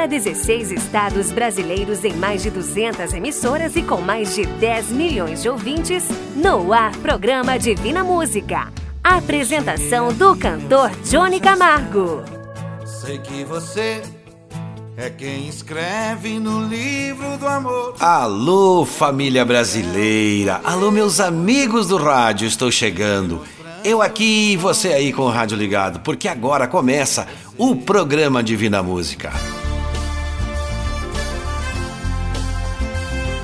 para 16 estados brasileiros em mais de 200 emissoras e com mais de 10 milhões de ouvintes, no ar programa Divina Música. Apresentação do cantor Johnny Camargo. Sei que você é quem escreve no livro do amor. Alô, família brasileira! Alô, meus amigos do rádio, estou chegando. Eu aqui e você aí com o rádio ligado, porque agora começa o programa Divina Música.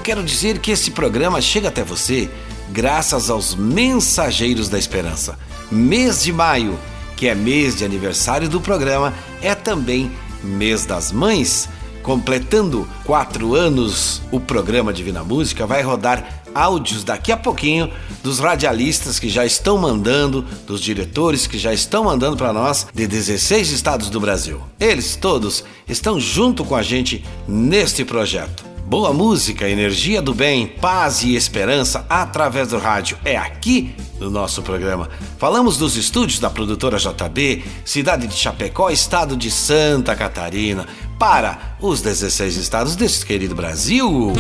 Quero dizer que esse programa chega até você graças aos Mensageiros da Esperança. Mês de maio, que é mês de aniversário do programa, é também mês das mães. Completando quatro anos, o programa Divina Música vai rodar áudios daqui a pouquinho dos radialistas que já estão mandando, dos diretores que já estão mandando para nós de 16 estados do Brasil. Eles todos estão junto com a gente neste projeto. Boa música, energia do bem, paz e esperança através do rádio. É aqui no nosso programa. Falamos dos estúdios da produtora JB, cidade de Chapecó, estado de Santa Catarina, para os 16 estados desse querido Brasil.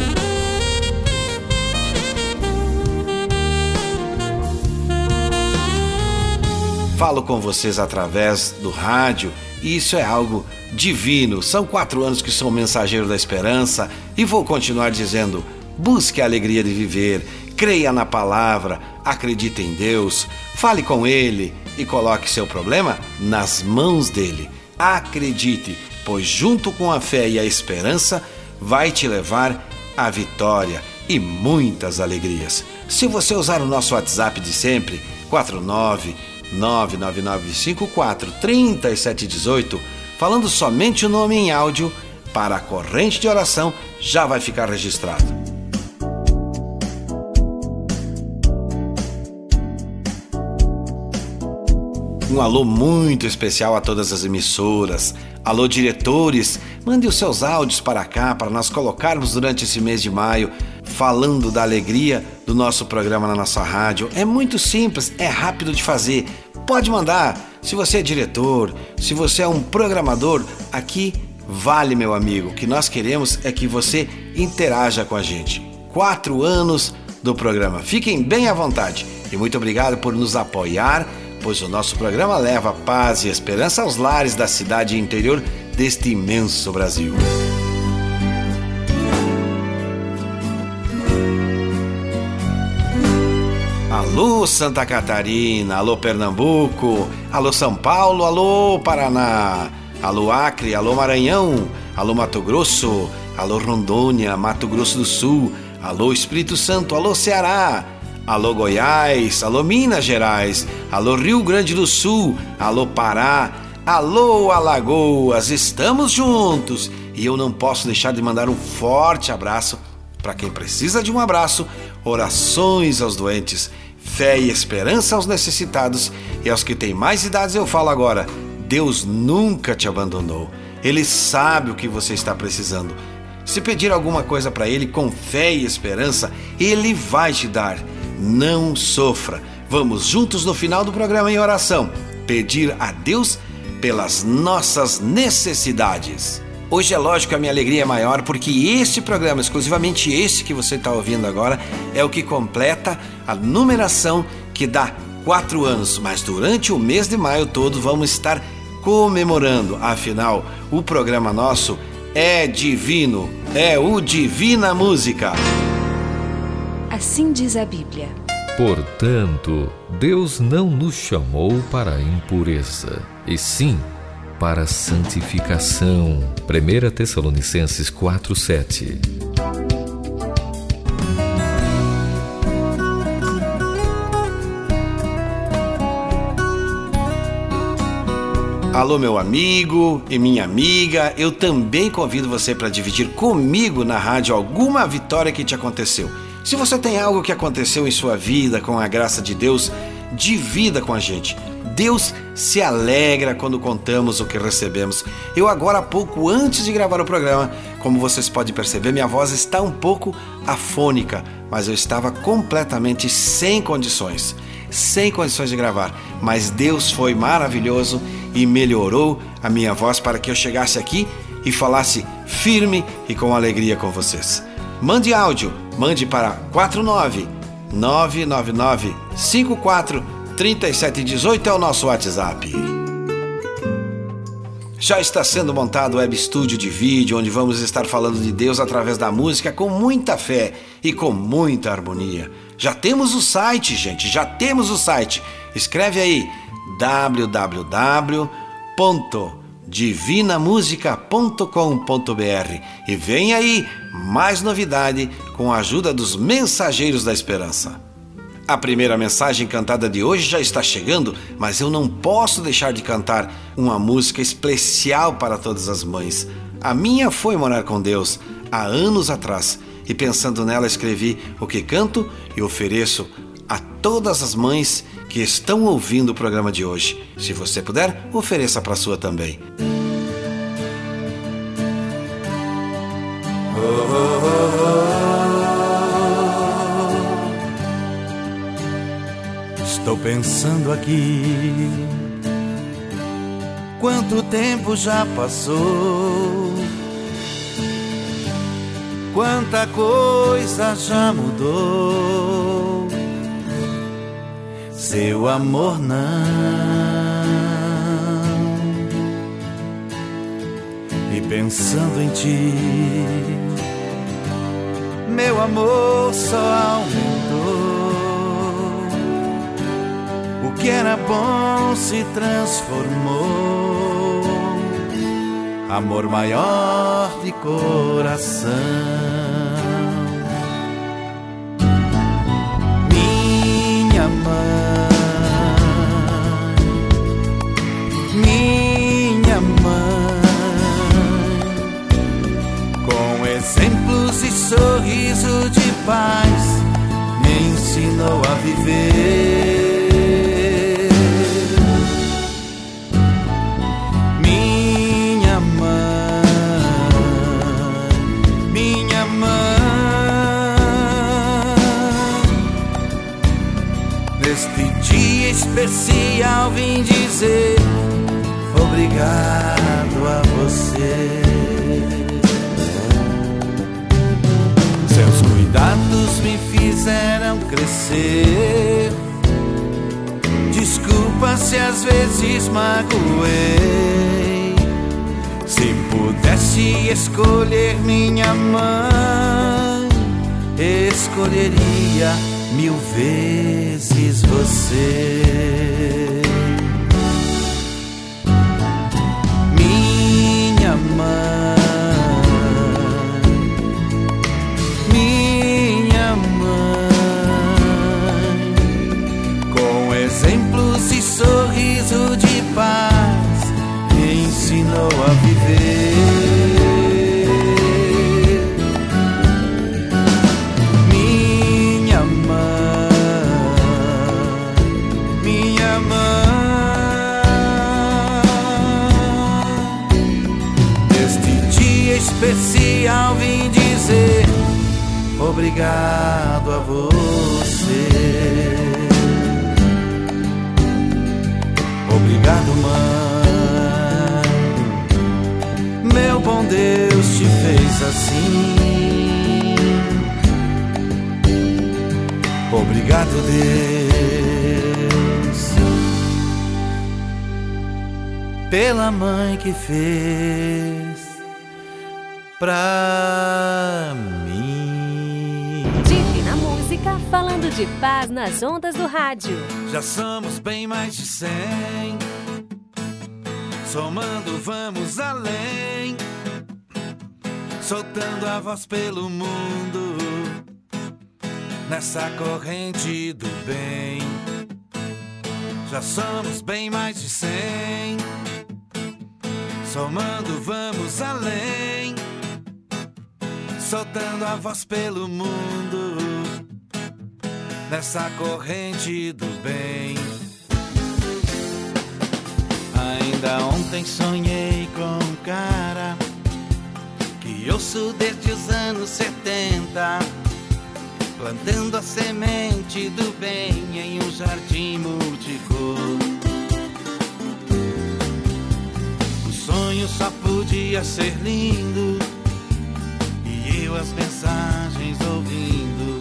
Falo com vocês através do rádio e isso é algo divino. São quatro anos que sou mensageiro da esperança e vou continuar dizendo: busque a alegria de viver, creia na palavra, acredite em Deus, fale com Ele e coloque seu problema nas mãos dele. Acredite, pois junto com a fé e a esperança vai te levar à vitória e muitas alegrias. Se você usar o nosso WhatsApp de sempre, 49 99954 3718, falando somente o nome em áudio para a corrente de oração, já vai ficar registrado. Um alô muito especial a todas as emissoras. Alô, diretores, mande os seus áudios para cá para nós colocarmos durante esse mês de maio, falando da alegria do nosso programa na nossa rádio. É muito simples, é rápido de fazer. Pode mandar. Se você é diretor, se você é um programador, aqui vale, meu amigo. O que nós queremos é que você interaja com a gente. Quatro anos do programa. Fiquem bem à vontade. E muito obrigado por nos apoiar, pois o nosso programa leva paz e esperança aos lares da cidade interior deste imenso Brasil. Alô Santa Catarina, alô Pernambuco, alô São Paulo, alô Paraná, alô Acre, alô Maranhão, alô Mato Grosso, alô Rondônia, Mato Grosso do Sul, alô Espírito Santo, alô Ceará, alô Goiás, alô Minas Gerais, alô Rio Grande do Sul, alô Pará, alô Alagoas, estamos juntos. E eu não posso deixar de mandar um forte abraço para quem precisa de um abraço, orações aos doentes fé e esperança aos necessitados e aos que têm mais idades eu falo agora: Deus nunca te abandonou. Ele sabe o que você está precisando. Se pedir alguma coisa para Ele com fé e esperança, Ele vai te dar. Não sofra. Vamos juntos no final do programa em oração pedir a Deus pelas nossas necessidades. Hoje é lógico que a minha alegria é maior porque este programa, exclusivamente este que você está ouvindo agora, é o que completa a numeração que dá quatro anos. Mas durante o mês de maio todo vamos estar comemorando. Afinal, o programa nosso é divino, é o Divina Música. Assim diz a Bíblia. Portanto, Deus não nos chamou para a impureza, e sim para a santificação. 1 Tessalonicenses 4:7. Alô, meu amigo e minha amiga, eu também convido você para dividir comigo na rádio alguma vitória que te aconteceu. Se você tem algo que aconteceu em sua vida com a graça de Deus, divida com a gente. Deus se alegra quando contamos o que recebemos. Eu agora há pouco antes de gravar o programa, como vocês podem perceber, minha voz está um pouco afônica, mas eu estava completamente sem condições, sem condições de gravar. Mas Deus foi maravilhoso e melhorou a minha voz para que eu chegasse aqui e falasse firme e com alegria com vocês. Mande áudio, mande para 49 999 54 3718 é o nosso WhatsApp. Já está sendo montado o web estúdio de vídeo onde vamos estar falando de Deus através da música com muita fé e com muita harmonia. Já temos o site, gente, já temos o site. Escreve aí www.divinamusica.com.br e vem aí mais novidade com a ajuda dos mensageiros da esperança. A primeira mensagem cantada de hoje já está chegando, mas eu não posso deixar de cantar uma música especial para todas as mães. A minha foi morar com Deus há anos atrás e pensando nela escrevi o que canto e ofereço a todas as mães que estão ouvindo o programa de hoje. Se você puder, ofereça para a sua também. Oh, oh. Estou pensando aqui. Quanto tempo já passou? Quanta coisa já mudou. Seu amor não. E pensando em ti, meu amor só aumentou que era bom se transformou. Amor maior de coração. Especial vim dizer obrigado a você. Obrigado, mãe. Meu bom Deus te fez assim. Obrigado, Deus, pela mãe que fez pra mim. Divina Música falando de paz nas ondas do rádio. Já somos bem mais de cem. Somando, vamos além. Soltando a voz pelo mundo. Nessa corrente do bem. Já somos bem mais de cem. Somando, vamos além soltando a voz pelo mundo nessa corrente do bem. Ainda ontem sonhei com um cara que ouço desde os anos 70, plantando a semente do bem em um jardim multicor. O sonho só podia ser lindo. As mensagens ouvindo,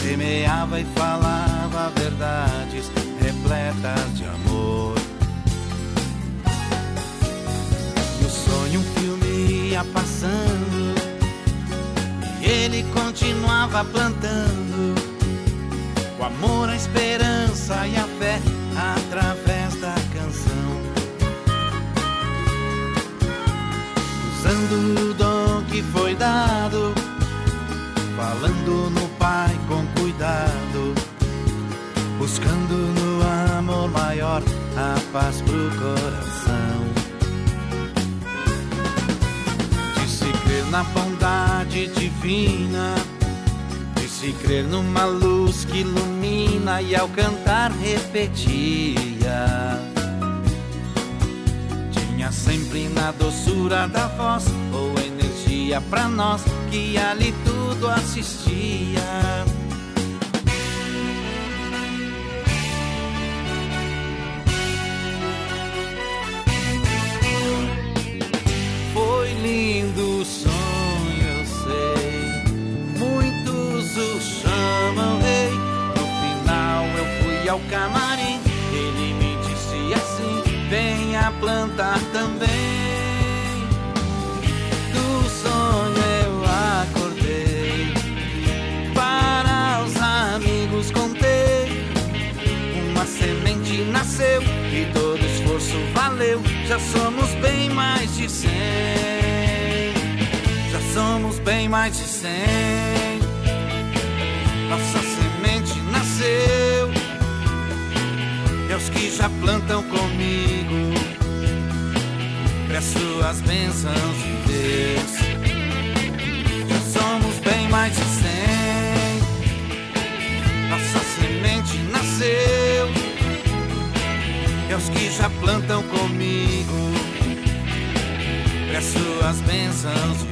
semeava e falava verdades repletas de amor. E o sonho um filme ia passando, e ele continuava plantando o amor, a esperança e a fé através da canção. usando paz pro coração. De se crer na bondade divina, de se crer numa luz que ilumina e ao cantar repetia sempre na doçura da voz ou energia pra nós que ali tudo assistia. Lindo sonho, eu sei. Muitos o chamam rei. No final eu fui ao camarim. Ele me disse assim: venha plantar também. Do sonho eu acordei, para os amigos contei. Uma semente nasceu e todo esforço valeu. Já somos bem mais de cem. Somos bem mais de cem. Nossa semente nasceu. E aos que já plantam comigo Peço as bênçãos de Deus. Já somos bem mais de cem. Nossa semente nasceu. E aos que já plantam comigo, peço as bênçãos de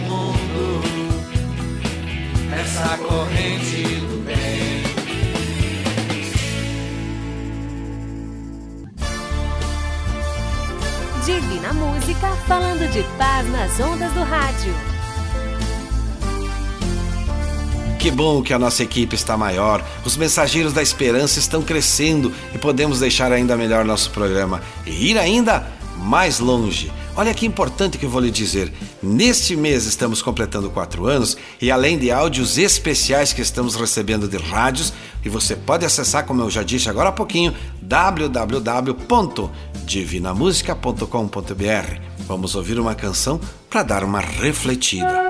nessa corrente do bem. Divina Música, falando de paz nas ondas do rádio. Que bom que a nossa equipe está maior, os mensageiros da esperança estão crescendo e podemos deixar ainda melhor nosso programa e ir ainda mais longe. Olha que importante que eu vou lhe dizer. Neste mês estamos completando quatro anos e além de áudios especiais que estamos recebendo de rádios, e você pode acessar, como eu já disse agora há pouquinho, www.divinamusica.com.br. Vamos ouvir uma canção para dar uma refletida.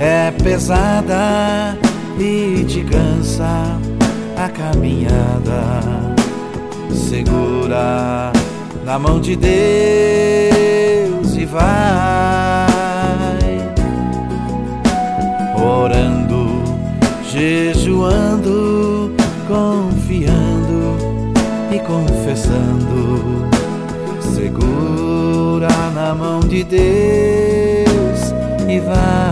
é pesada e te cansa a caminhada. Segura na mão de Deus e vai orando, jejuando, confiando e confessando. Segura na mão de Deus e vai.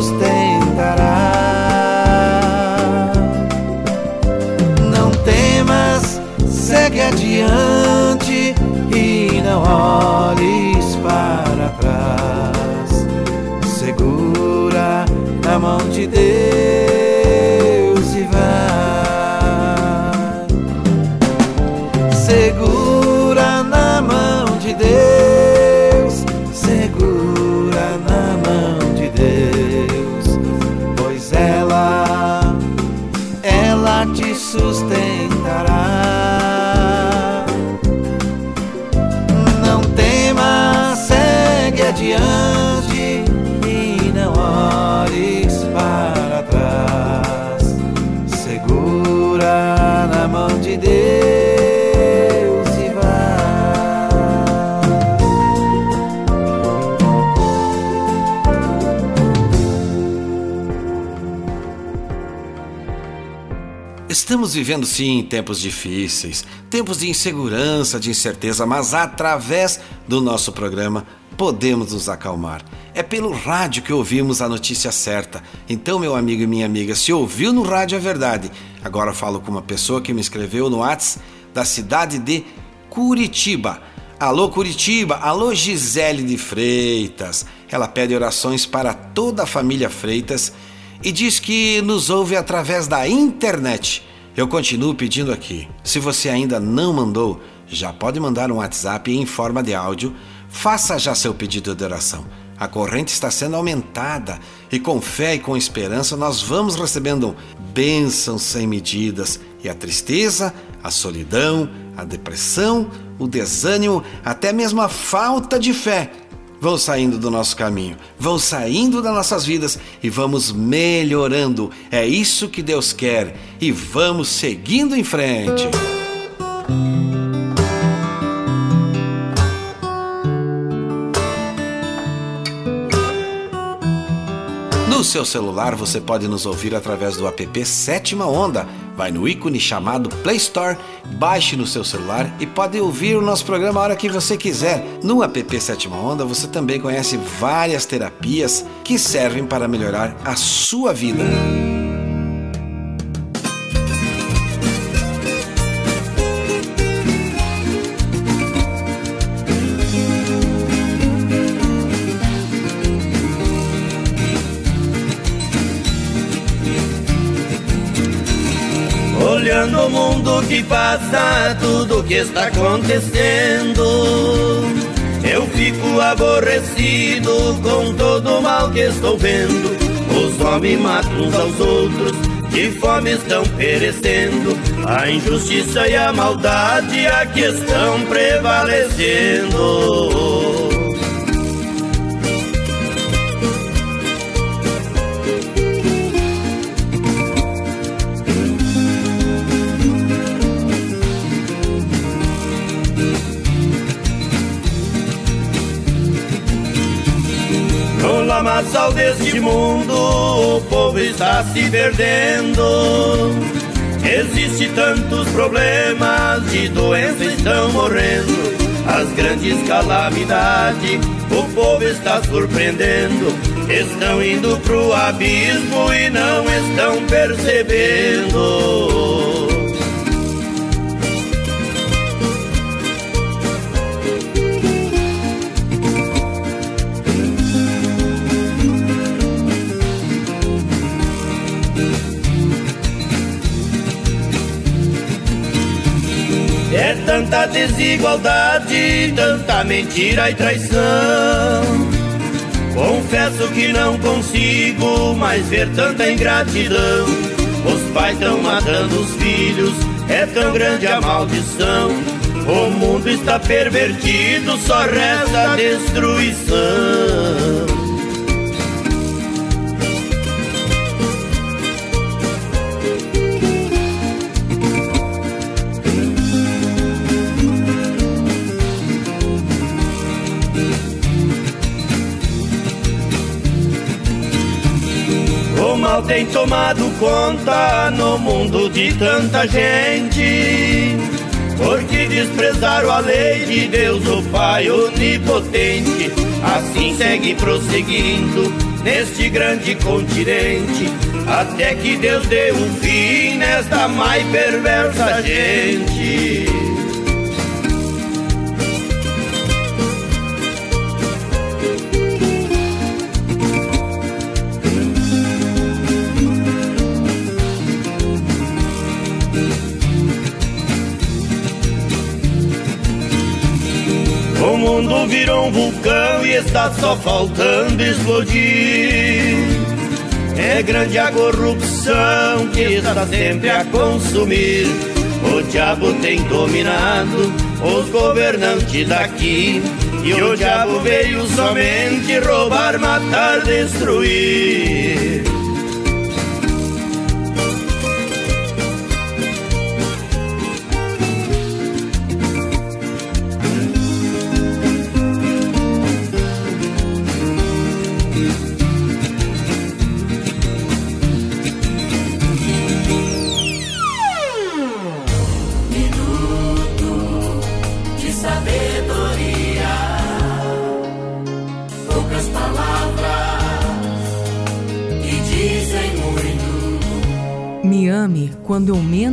sustentará. Não temas, segue adiante e não olhes para trás. Segura na mão de Deus Estamos vivendo sim tempos difíceis, tempos de insegurança, de incerteza, mas através do nosso programa podemos nos acalmar. É pelo rádio que ouvimos a notícia certa. Então, meu amigo e minha amiga, se ouviu no rádio é verdade. Agora falo com uma pessoa que me escreveu no WhatsApp da cidade de Curitiba. Alô Curitiba, alô Gisele de Freitas. Ela pede orações para toda a família Freitas e diz que nos ouve através da internet. Eu continuo pedindo aqui. Se você ainda não mandou, já pode mandar um WhatsApp em forma de áudio. Faça já seu pedido de oração. A corrente está sendo aumentada e com fé e com esperança nós vamos recebendo bênçãos sem medidas e a tristeza, a solidão, a depressão, o desânimo, até mesmo a falta de fé vão saindo do nosso caminho, vão saindo das nossas vidas e vamos melhorando. É isso que Deus quer e vamos seguindo em frente. Seu celular você pode nos ouvir através do app Sétima Onda. Vai no ícone chamado Play Store, baixe no seu celular e pode ouvir o nosso programa a hora que você quiser. No app Sétima Onda você também conhece várias terapias que servem para melhorar a sua vida. Que passa, tudo que está acontecendo. Eu fico aborrecido com todo o mal que estou vendo. Os homens matam uns aos outros, de fome estão perecendo, a injustiça e a maldade aqui estão prevalecendo. Lamaçal deste mundo, o povo está se perdendo. Existe tantos problemas, de doença estão morrendo. As grandes calamidades, o povo está surpreendendo. Estão indo pro abismo e não estão percebendo. Tanta desigualdade, tanta mentira e traição. Confesso que não consigo mais ver tanta ingratidão. Os pais estão matando os filhos, é tão grande a maldição. O mundo está pervertido, só resta destruição. Tem tomado conta no mundo de tanta gente. Porque desprezaram a lei de Deus, o Pai onipotente. Assim segue prosseguindo neste grande continente. Até que Deus dê um fim nesta mais perversa gente. Virou um vulcão e está só faltando explodir. É grande a corrupção que está sempre a consumir. O diabo tem dominado os governantes daqui. E o diabo veio somente roubar, matar, destruir.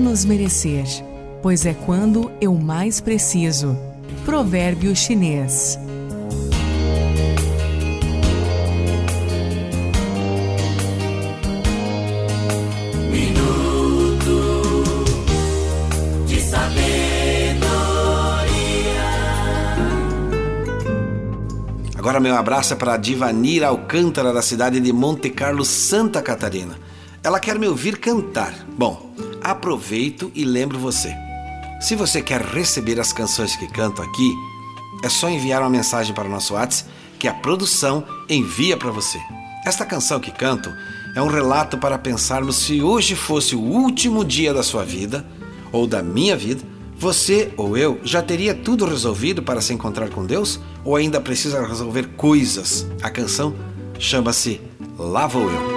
Menos merecer, pois é quando eu mais preciso. Provérbio chinês. Agora meu abraço é para a Divanira Alcântara da cidade de Monte Carlo, Santa Catarina. Ela quer me ouvir cantar. Bom, aproveito e lembro você. Se você quer receber as canções que canto aqui, é só enviar uma mensagem para o nosso WhatsApp que a produção envia para você. Esta canção que canto é um relato para pensarmos se hoje fosse o último dia da sua vida ou da minha vida, você ou eu já teria tudo resolvido para se encontrar com Deus ou ainda precisa resolver coisas? A canção chama-se Lá Vou Eu.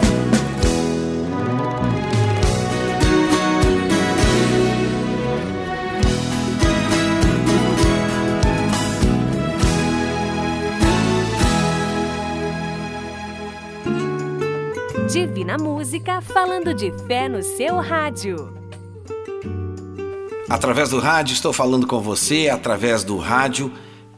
Divina Música, falando de fé no seu rádio. Através do rádio, estou falando com você, através do rádio,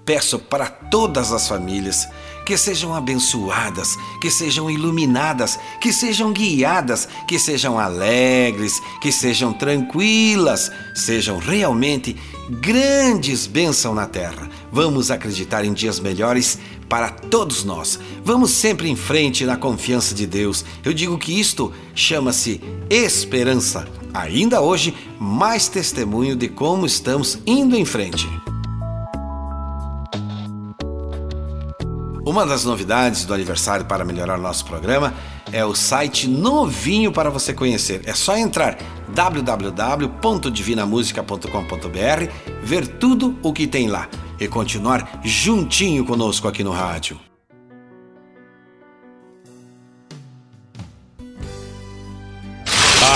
peço para todas as famílias que sejam abençoadas, que sejam iluminadas, que sejam guiadas, que sejam alegres, que sejam tranquilas, sejam realmente grandes bênçãos na terra. Vamos acreditar em dias melhores para todos nós. Vamos sempre em frente na confiança de Deus. Eu digo que isto chama-se esperança. Ainda hoje, mais testemunho de como estamos indo em frente. Uma das novidades do aniversário para melhorar nosso programa é o site novinho para você conhecer. É só entrar www.divinamusica.com.br, ver tudo o que tem lá e continuar juntinho conosco aqui no rádio.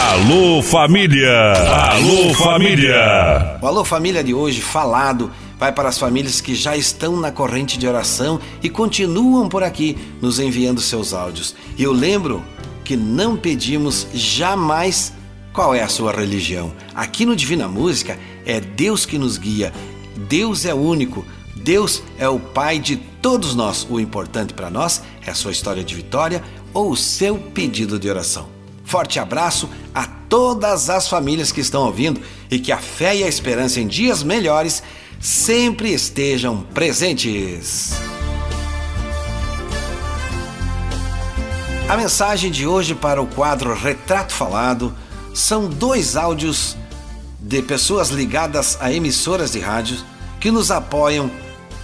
Alô família! Alô família! O Alô Família de hoje falado vai para as famílias que já estão na corrente de oração e continuam por aqui nos enviando seus áudios. E eu lembro que não pedimos jamais qual é a sua religião. Aqui no Divina Música é Deus que nos guia. Deus é único. Deus é o Pai de todos nós. O importante para nós é a sua história de vitória ou o seu pedido de oração. Forte abraço a todas as famílias que estão ouvindo e que a fé e a esperança em dias melhores sempre estejam presentes. A mensagem de hoje para o quadro Retrato Falado são dois áudios de pessoas ligadas a emissoras de rádio que nos apoiam,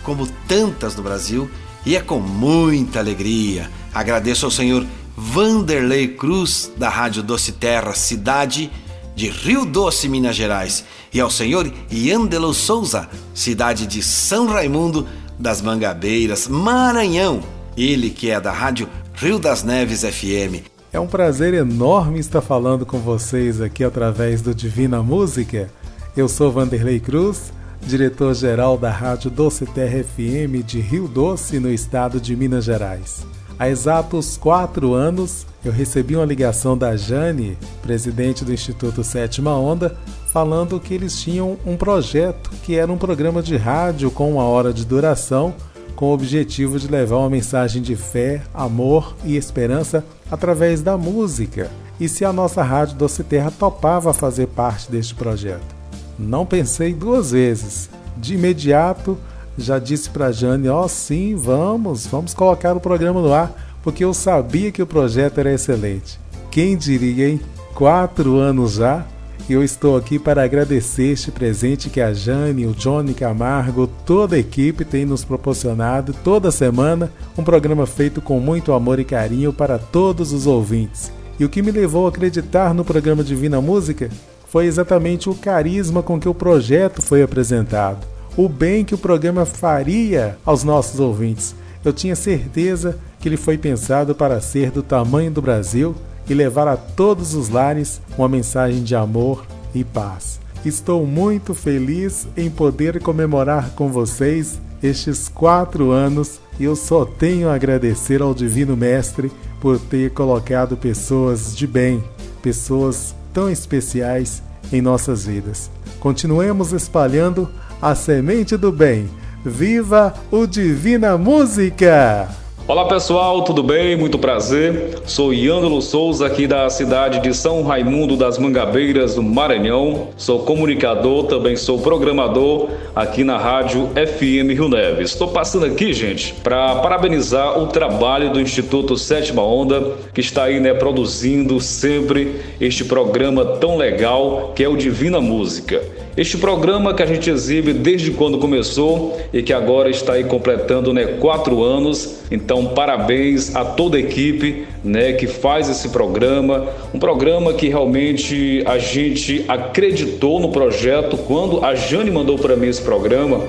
como tantas no Brasil, e é com muita alegria. Agradeço ao senhor Vanderlei Cruz, da Rádio Doce Terra, cidade de Rio Doce, Minas Gerais, e ao senhor Yandelo Souza, cidade de São Raimundo das Mangabeiras, Maranhão. Ele que é da rádio Rio das Neves FM. É um prazer enorme estar falando com vocês aqui através do Divina Música. Eu sou Vanderlei Cruz, diretor-geral da Rádio Doce Terra FM de Rio Doce, no estado de Minas Gerais. Há exatos quatro anos, eu recebi uma ligação da Jane, presidente do Instituto Sétima Onda, falando que eles tinham um projeto que era um programa de rádio com uma hora de duração, com o objetivo de levar uma mensagem de fé, amor e esperança através da música. E se a nossa Rádio Doce Terra topava fazer parte deste projeto? Não pensei duas vezes. De imediato, já disse para Jane: Ó, oh, sim, vamos, vamos colocar o programa no ar, porque eu sabia que o projeto era excelente. Quem diria, hein? Quatro anos já eu estou aqui para agradecer este presente que a Jane, o Johnny Camargo, toda a equipe tem nos proporcionado toda semana, um programa feito com muito amor e carinho para todos os ouvintes. E o que me levou a acreditar no programa Divina Música foi exatamente o carisma com que o projeto foi apresentado, o bem que o programa faria aos nossos ouvintes. Eu tinha certeza que ele foi pensado para ser do tamanho do Brasil e levar a todos os lares uma mensagem de amor e paz. Estou muito feliz em poder comemorar com vocês estes quatro anos e eu só tenho a agradecer ao Divino Mestre por ter colocado pessoas de bem, pessoas tão especiais em nossas vidas. Continuemos espalhando a semente do bem. Viva o Divina Música! Olá pessoal, tudo bem? Muito prazer. Sou Yândolo Souza, aqui da cidade de São Raimundo das Mangabeiras, do Maranhão. Sou comunicador, também sou programador aqui na rádio FM Rio Neves. Estou passando aqui, gente, para parabenizar o trabalho do Instituto Sétima Onda, que está aí, né, produzindo sempre este programa tão legal que é o Divina Música. Este programa que a gente exibe desde quando começou e que agora está aí completando né, quatro anos. Então, parabéns a toda a equipe né, que faz esse programa. Um programa que realmente a gente acreditou no projeto quando a Jane mandou para mim esse programa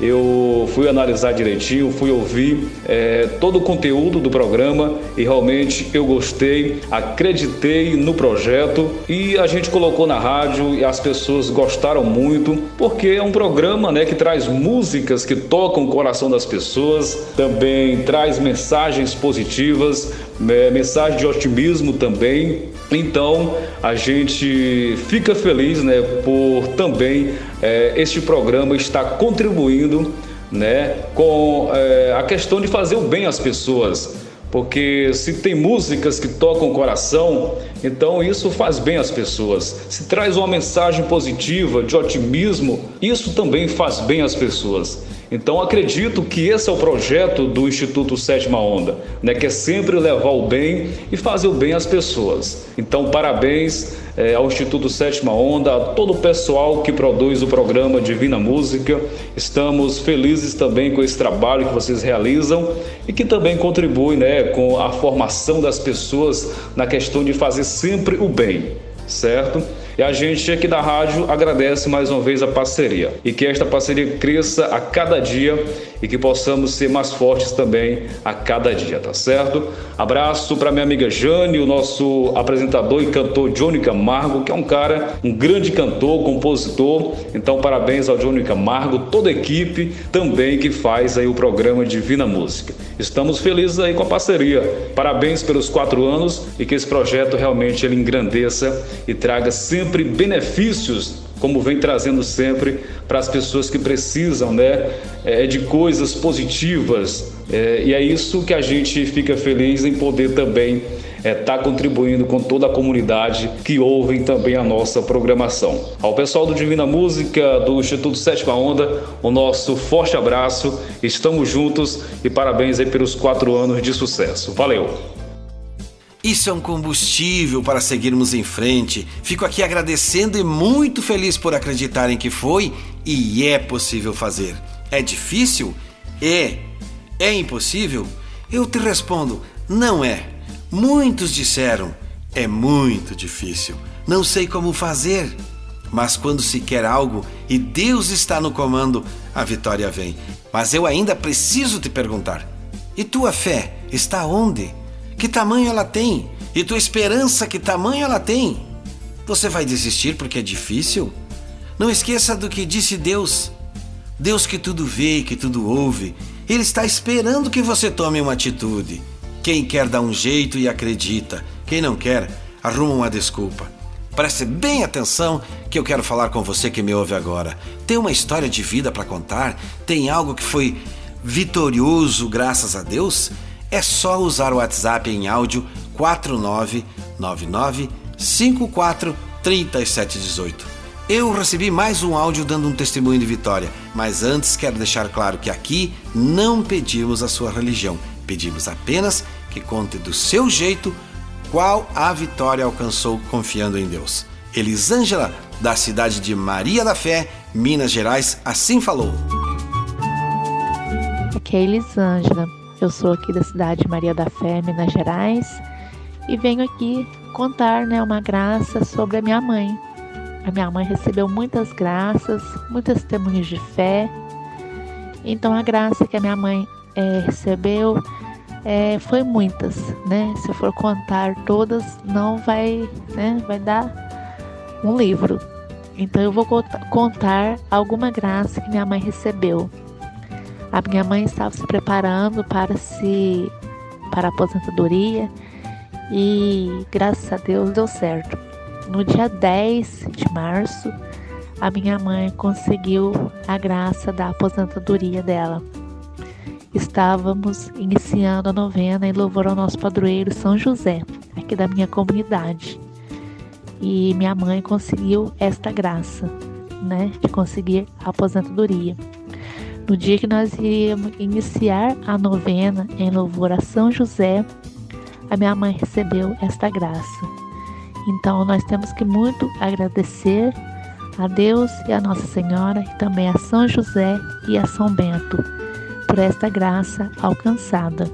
eu fui analisar direitinho, fui ouvir é, todo o conteúdo do programa e realmente eu gostei, acreditei no projeto e a gente colocou na rádio e as pessoas gostaram muito, porque é um programa né, que traz músicas que tocam o coração das pessoas, também traz mensagens positivas, é, mensagem de otimismo também. Então a gente fica feliz né, por também é, este programa estar contribuindo né, com é, a questão de fazer o bem às pessoas. Porque se tem músicas que tocam o coração, então isso faz bem às pessoas. Se traz uma mensagem positiva, de otimismo, isso também faz bem às pessoas. Então acredito que esse é o projeto do Instituto Sétima Onda, né, que é sempre levar o bem e fazer o bem às pessoas. Então parabéns é, ao Instituto Sétima Onda, a todo o pessoal que produz o programa Divina Música. Estamos felizes também com esse trabalho que vocês realizam e que também contribui né, com a formação das pessoas na questão de fazer sempre o bem, certo? E a gente aqui da rádio agradece mais uma vez a parceria. E que esta parceria cresça a cada dia e que possamos ser mais fortes também a cada dia, tá certo? Abraço para minha amiga Jane, o nosso apresentador e cantor Johnny Camargo, que é um cara, um grande cantor, compositor. Então, parabéns ao Johnny Camargo, toda a equipe também que faz aí o programa Divina Música. Estamos felizes aí com a parceria. Parabéns pelos quatro anos e que esse projeto realmente ele engrandeça e traga sempre benefícios como vem trazendo sempre para as pessoas que precisam né, é, de coisas positivas. É, e é isso que a gente fica feliz em poder também estar é, tá contribuindo com toda a comunidade que ouvem também a nossa programação. Ao pessoal do Divina Música, do Instituto Sétima Onda, o nosso forte abraço, estamos juntos e parabéns aí pelos quatro anos de sucesso. Valeu! Isso é um combustível para seguirmos em frente. Fico aqui agradecendo e muito feliz por acreditarem que foi e é possível fazer. É difícil? É. É impossível? Eu te respondo: não é. Muitos disseram É muito difícil. Não sei como fazer. Mas quando se quer algo e Deus está no comando, a vitória vem. Mas eu ainda preciso te perguntar: e tua fé está onde? Que tamanho ela tem? E tua esperança, que tamanho ela tem? Você vai desistir porque é difícil? Não esqueça do que disse Deus. Deus que tudo vê, que tudo ouve, Ele está esperando que você tome uma atitude. Quem quer dá um jeito e acredita, quem não quer, arruma uma desculpa. Preste bem atenção que eu quero falar com você que me ouve agora. Tem uma história de vida para contar? Tem algo que foi vitorioso graças a Deus? É só usar o WhatsApp em áudio 4999 54 3718. Eu recebi mais um áudio dando um testemunho de vitória, mas antes quero deixar claro que aqui não pedimos a sua religião, pedimos apenas que conte do seu jeito qual a vitória alcançou confiando em Deus. Elisângela, da cidade de Maria da Fé, Minas Gerais, assim falou. Aqui é Elisângela. Eu sou aqui da cidade de Maria da Fé, Minas Gerais, e venho aqui contar né, uma graça sobre a minha mãe. A minha mãe recebeu muitas graças, muitos testemunhos de fé. Então a graça que a minha mãe é, recebeu é, foi muitas, né? Se eu for contar todas, não vai, né? Vai dar um livro. Então eu vou contar alguma graça que minha mãe recebeu. A minha mãe estava se preparando para se para a aposentadoria e graças a Deus deu certo. No dia 10 de março, a minha mãe conseguiu a graça da aposentadoria dela estávamos iniciando a novena em louvor ao nosso padroeiro São José, aqui da minha comunidade. E minha mãe conseguiu esta graça, né, de conseguir a aposentadoria. No dia que nós iríamos iniciar a novena em louvor a São José, a minha mãe recebeu esta graça. Então nós temos que muito agradecer a Deus e a Nossa Senhora e também a São José e a São Bento por esta graça alcançada.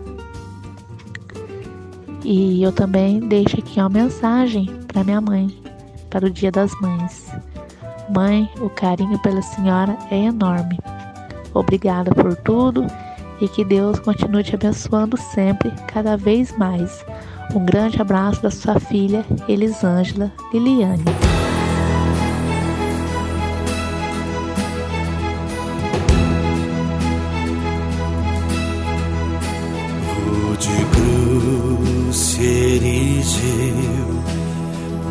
E eu também deixo aqui uma mensagem para minha mãe, para o Dia das Mães. Mãe, o carinho pela senhora é enorme. Obrigada por tudo e que Deus continue te abençoando sempre, cada vez mais. Um grande abraço da sua filha Elisângela Liliane.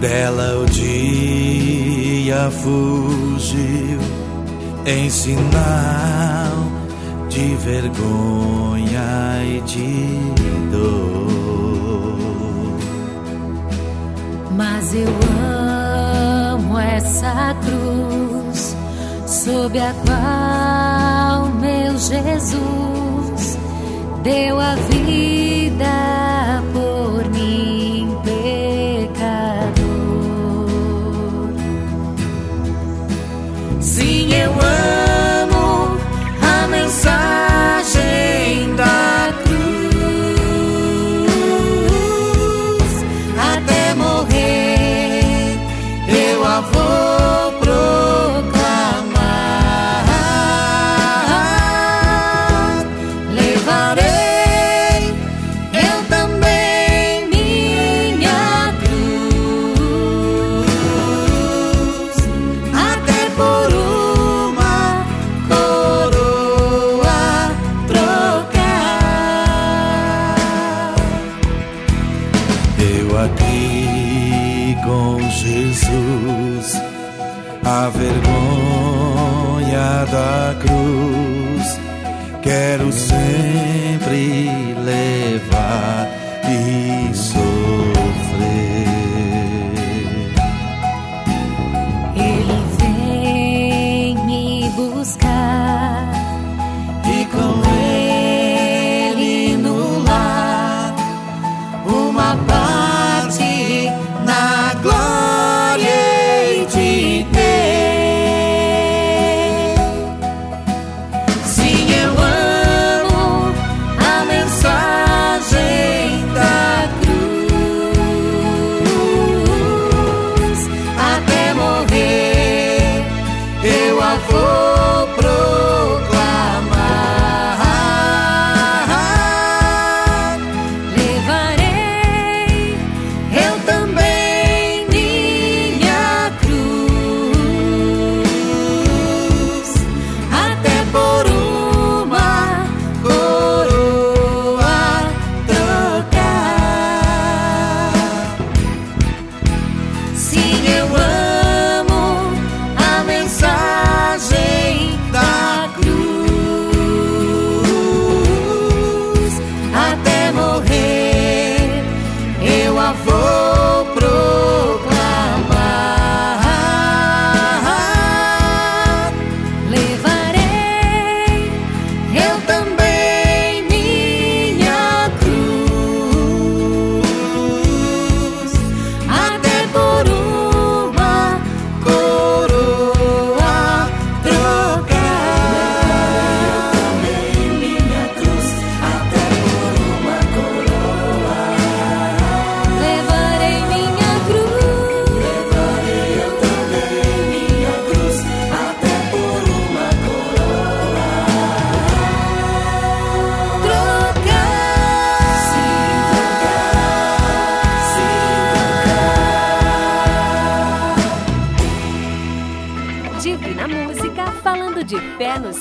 Dela o dia fugiu em sinal de vergonha e de dor. Mas eu amo essa cruz sob a qual meu Jesus deu a vida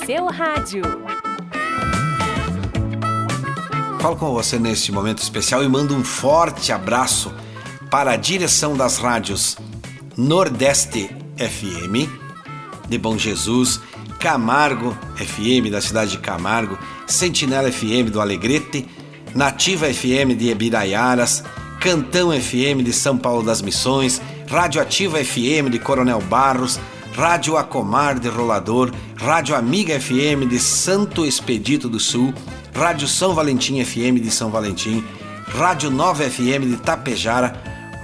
seu rádio. Falo com você neste momento especial e mando um forte abraço para a direção das rádios Nordeste FM, de Bom Jesus, Camargo FM, da cidade de Camargo, Sentinela FM do Alegrete, Nativa FM de Ebiraiaras, Cantão FM de São Paulo das Missões, Rádio Ativa FM de Coronel Barros, Rádio Acomar de Rolador, Rádio Amiga FM de Santo Expedito do Sul, Rádio São Valentim FM de São Valentim, Rádio Nova FM de Tapejara,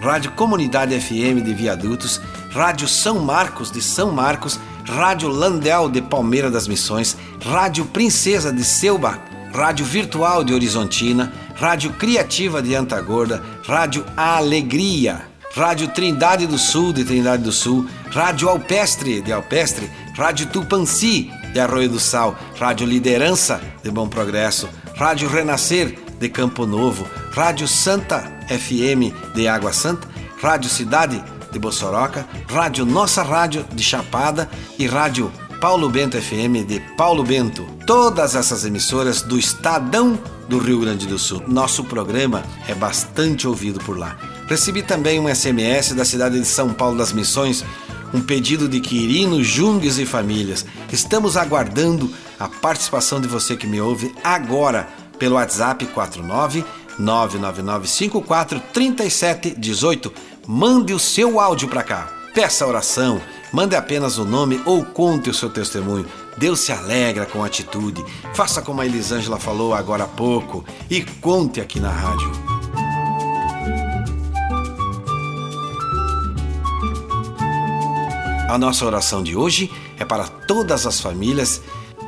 Rádio Comunidade FM de Viadutos, Rádio São Marcos de São Marcos, Rádio Landel de Palmeira das Missões, Rádio Princesa de Selba, Rádio Virtual de Horizontina, Rádio Criativa de Antagorda, Rádio Alegria, Rádio Trindade do Sul de Trindade do Sul, Rádio Alpestre de Alpestre, Rádio Tupanci de Arroio do Sal, Rádio Liderança de Bom Progresso, Rádio Renascer de Campo Novo, Rádio Santa FM de Água Santa, Rádio Cidade de Bossoroca, Rádio Nossa Rádio de Chapada. E Rádio Paulo Bento FM de Paulo Bento. Todas essas emissoras do Estadão do Rio Grande do Sul. Nosso programa é bastante ouvido por lá. Recebi também um SMS da cidade de São Paulo das Missões, um pedido de Quirino, Jungues e famílias. Estamos aguardando a participação de você que me ouve agora pelo WhatsApp 49 99954 3718. Mande o seu áudio para cá. Peça oração, mande apenas o nome ou conte o seu testemunho. Deus se alegra com a atitude. Faça como a Elisângela falou agora há pouco e conte aqui na rádio. A nossa oração de hoje é para todas as famílias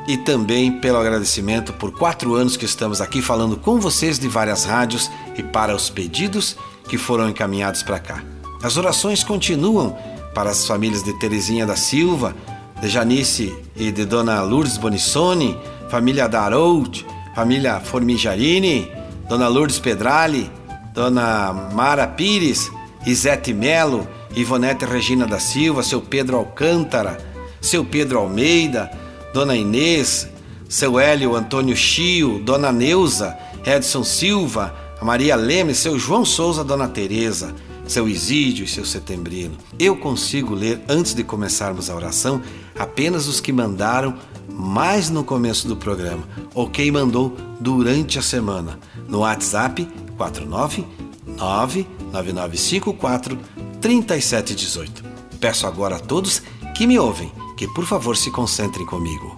e também pelo agradecimento por quatro anos que estamos aqui falando com vocês de várias rádios e para os pedidos que foram encaminhados para cá. As orações continuam para as famílias de Terezinha da Silva, de Janice e de Dona Lourdes Bonissoni, família Darout, família Formijarini, Dona Lourdes Pedrali, Dona Mara Pires, Isete Melo, Ivonete Regina da Silva, seu Pedro Alcântara, seu Pedro Almeida, Dona Inês, seu Hélio Antônio Chio, Dona Neuza, Edson Silva, Maria Leme, seu João Souza, Dona Teresa, seu Isídio e seu Setembrino. Eu consigo ler, antes de começarmos a oração, apenas os que mandaram mais no começo do programa, ou quem mandou durante a semana, no WhatsApp 499 9954 3718. Peço agora a todos que me ouvem que por favor se concentrem comigo.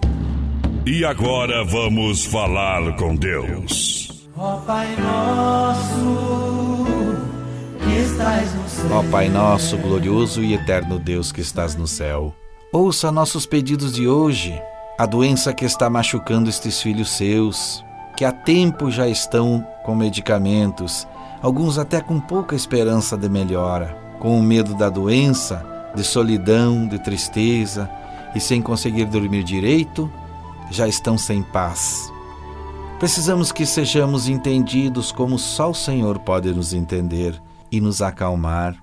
E agora vamos falar com Deus. Ó Pai nosso, que estás no céu. Ó Pai nosso, glorioso e eterno Deus que estás no céu, ouça nossos pedidos de hoje. A doença que está machucando estes filhos seus, que há tempo já estão com medicamentos, alguns até com pouca esperança de melhora, com o medo da doença, de solidão, de tristeza e sem conseguir dormir direito, já estão sem paz. Precisamos que sejamos entendidos como só o Senhor pode nos entender e nos acalmar.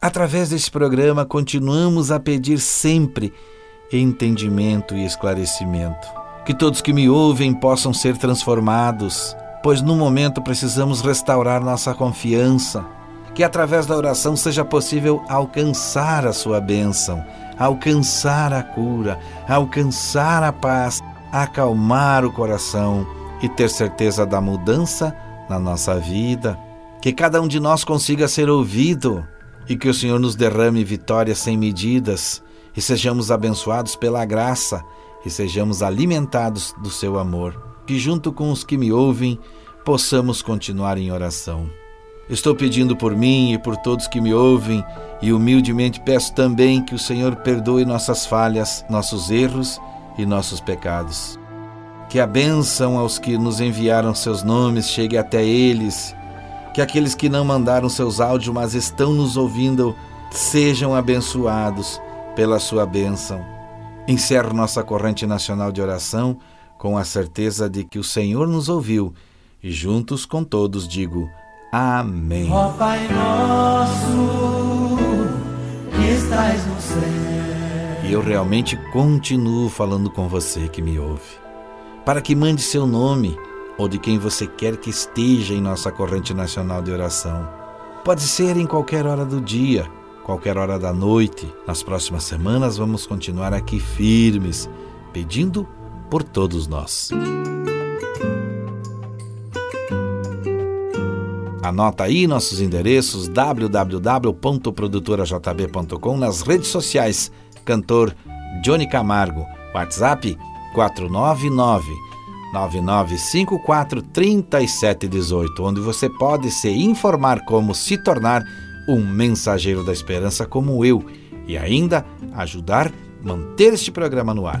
Através deste programa, continuamos a pedir sempre entendimento e esclarecimento. Que todos que me ouvem possam ser transformados, pois no momento precisamos restaurar nossa confiança. Que através da oração seja possível alcançar a sua bênção, alcançar a cura, alcançar a paz, acalmar o coração e ter certeza da mudança na nossa vida. Que cada um de nós consiga ser ouvido e que o Senhor nos derrame vitórias sem medidas e sejamos abençoados pela graça e sejamos alimentados do seu amor. Que junto com os que me ouvem possamos continuar em oração. Estou pedindo por mim e por todos que me ouvem e humildemente peço também que o Senhor perdoe nossas falhas, nossos erros e nossos pecados. Que a bênção aos que nos enviaram seus nomes chegue até eles. Que aqueles que não mandaram seus áudios, mas estão nos ouvindo, sejam abençoados pela sua bênção. Encerro nossa corrente nacional de oração com a certeza de que o Senhor nos ouviu e juntos com todos digo Amém. Ó Pai nosso, que estás no céu. E eu realmente continuo falando com você que me ouve, para que mande seu nome ou de quem você quer que esteja em nossa corrente nacional de oração. Pode ser em qualquer hora do dia, qualquer hora da noite. Nas próximas semanas vamos continuar aqui firmes, pedindo por todos nós. Anota aí nossos endereços www.produtorajb.com nas redes sociais. Cantor Johnny Camargo. WhatsApp 499 9954 3718, onde você pode se informar como se tornar um mensageiro da esperança como eu e ainda ajudar a manter este programa no ar.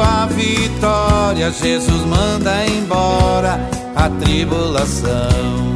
a vitória, Jesus manda embora a tribulação.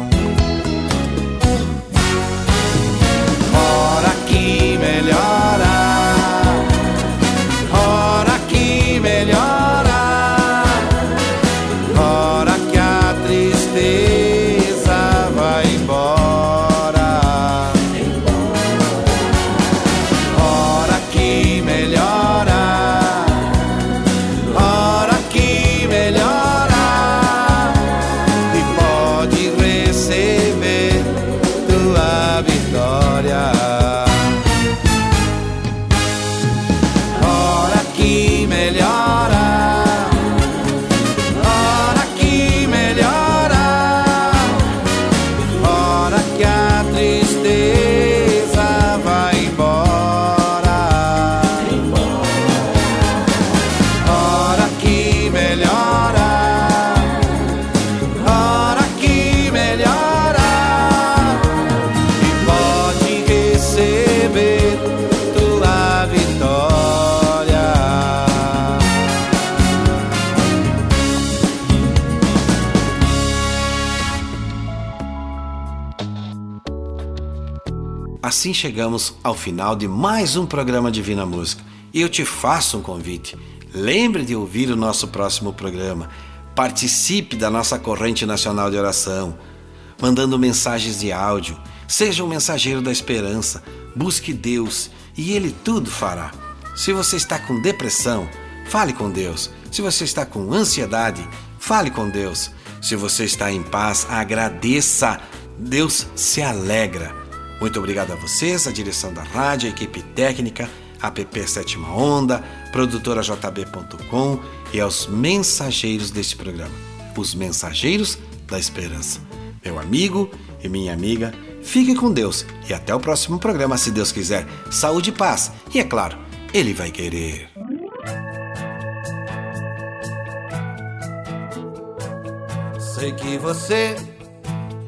Assim chegamos ao final de mais um programa Divina Música. E eu te faço um convite. Lembre de ouvir o nosso próximo programa. Participe da nossa corrente nacional de oração, mandando mensagens de áudio. Seja um mensageiro da esperança. Busque Deus e Ele tudo fará. Se você está com depressão, fale com Deus. Se você está com ansiedade, fale com Deus. Se você está em paz, agradeça. Deus se alegra. Muito obrigado a vocês, a direção da rádio, a equipe técnica, a PP Sétima Onda, produtora JB.com e aos mensageiros deste programa, os mensageiros da esperança. Meu amigo e minha amiga, fique com Deus e até o próximo programa, se Deus quiser. Saúde e paz. E é claro, Ele vai querer. Sei que você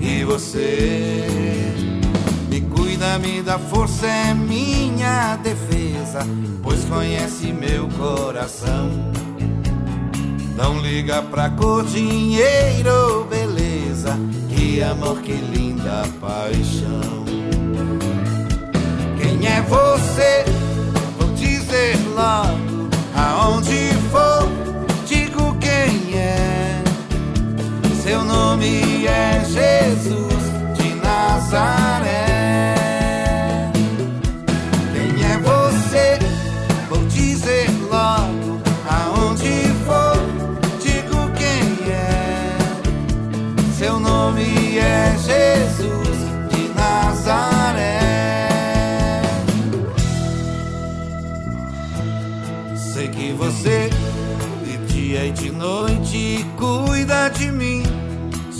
E você me cuida, me dá força, é minha defesa, pois conhece meu coração. Não liga pra cor, dinheiro, beleza, que amor, que linda paixão. Quem é você? Vou dizer logo aonde Seu nome é Jesus de Nazaré. Quem é você? Vou dizer logo aonde for. Digo quem é. Seu nome é Jesus de Nazaré. Sei que você de dia e de noite cuida de mim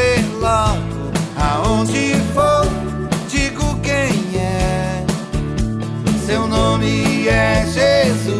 Dizer logo aonde for, digo quem é. Seu nome é Jesus